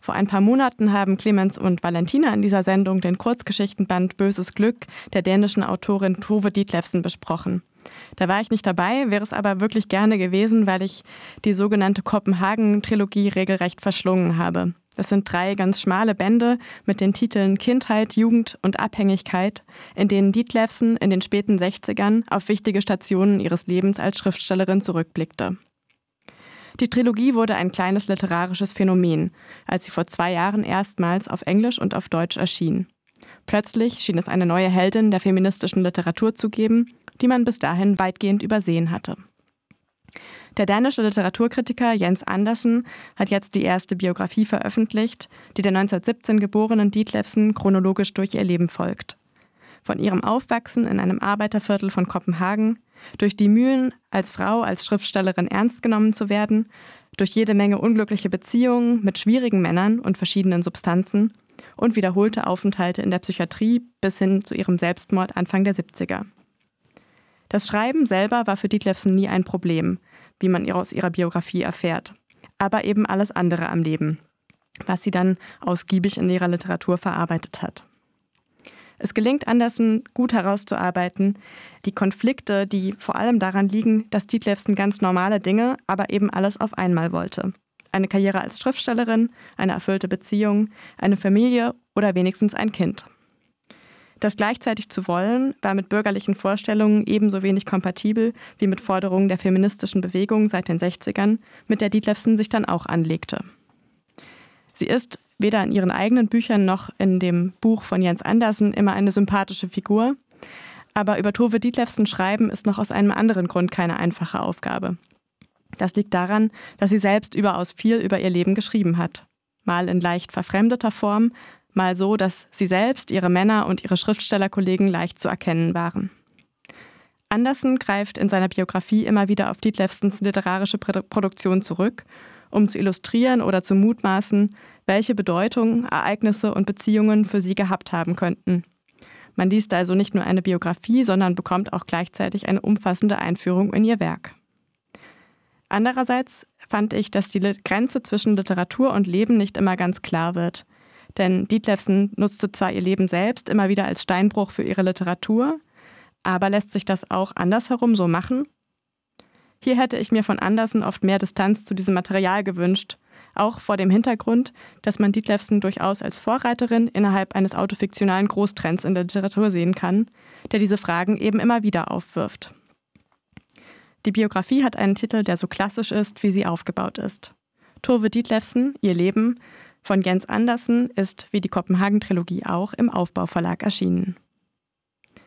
Vor ein paar Monaten haben Clemens und Valentina in dieser Sendung den Kurzgeschichtenband Böses Glück der dänischen Autorin Tove Dietlefsen besprochen. Da war ich nicht dabei, wäre es aber wirklich gerne gewesen, weil ich die sogenannte Kopenhagen-Trilogie regelrecht verschlungen habe. Das sind drei ganz schmale Bände mit den Titeln Kindheit, Jugend und Abhängigkeit, in denen Dietlefsen in den späten 60ern auf wichtige Stationen ihres Lebens als Schriftstellerin zurückblickte. Die Trilogie wurde ein kleines literarisches Phänomen, als sie vor zwei Jahren erstmals auf Englisch und auf Deutsch erschien. Plötzlich schien es eine neue Heldin der feministischen Literatur zu geben, die man bis dahin weitgehend übersehen hatte. Der dänische Literaturkritiker Jens Andersen hat jetzt die erste Biografie veröffentlicht, die der 1917 geborenen Dietlefsen chronologisch durch ihr Leben folgt. Von ihrem Aufwachsen in einem Arbeiterviertel von Kopenhagen, durch die Mühen, als Frau, als Schriftstellerin ernst genommen zu werden, durch jede Menge unglückliche Beziehungen mit schwierigen Männern und verschiedenen Substanzen und wiederholte Aufenthalte in der Psychiatrie bis hin zu ihrem Selbstmord Anfang der 70er. Das Schreiben selber war für Dietlefsen nie ein Problem, wie man aus ihrer Biografie erfährt, aber eben alles andere am Leben, was sie dann ausgiebig in ihrer Literatur verarbeitet hat. Es gelingt Andersen gut herauszuarbeiten, die Konflikte, die vor allem daran liegen, dass Dietlefsen ganz normale Dinge, aber eben alles auf einmal wollte. Eine Karriere als Schriftstellerin, eine erfüllte Beziehung, eine Familie oder wenigstens ein Kind. Das gleichzeitig zu wollen, war mit bürgerlichen Vorstellungen ebenso wenig kompatibel wie mit Forderungen der feministischen Bewegung seit den 60ern, mit der Dietlefsen sich dann auch anlegte. Sie ist weder in ihren eigenen Büchern noch in dem Buch von Jens Andersen immer eine sympathische Figur, aber über Tove Dietlefsen schreiben ist noch aus einem anderen Grund keine einfache Aufgabe. Das liegt daran, dass sie selbst überaus viel über ihr Leben geschrieben hat. Mal in leicht verfremdeter Form, mal so, dass sie selbst, ihre Männer und ihre Schriftstellerkollegen leicht zu erkennen waren. Andersen greift in seiner Biografie immer wieder auf Dietlefsens literarische Produktion zurück, um zu illustrieren oder zu mutmaßen, welche Bedeutung Ereignisse und Beziehungen für sie gehabt haben könnten. Man liest also nicht nur eine Biografie, sondern bekommt auch gleichzeitig eine umfassende Einführung in ihr Werk. Andererseits fand ich, dass die Grenze zwischen Literatur und Leben nicht immer ganz klar wird. Denn Dietlefsen nutzte zwar ihr Leben selbst immer wieder als Steinbruch für ihre Literatur, aber lässt sich das auch andersherum so machen? Hier hätte ich mir von Andersen oft mehr Distanz zu diesem Material gewünscht, auch vor dem Hintergrund, dass man Dietlefsen durchaus als Vorreiterin innerhalb eines autofiktionalen Großtrends in der Literatur sehen kann, der diese Fragen eben immer wieder aufwirft. Die Biografie hat einen Titel, der so klassisch ist, wie sie aufgebaut ist. Tove Dietlefsen, Ihr Leben, von Jens Andersen ist wie die Kopenhagen-Trilogie auch im Aufbauverlag erschienen.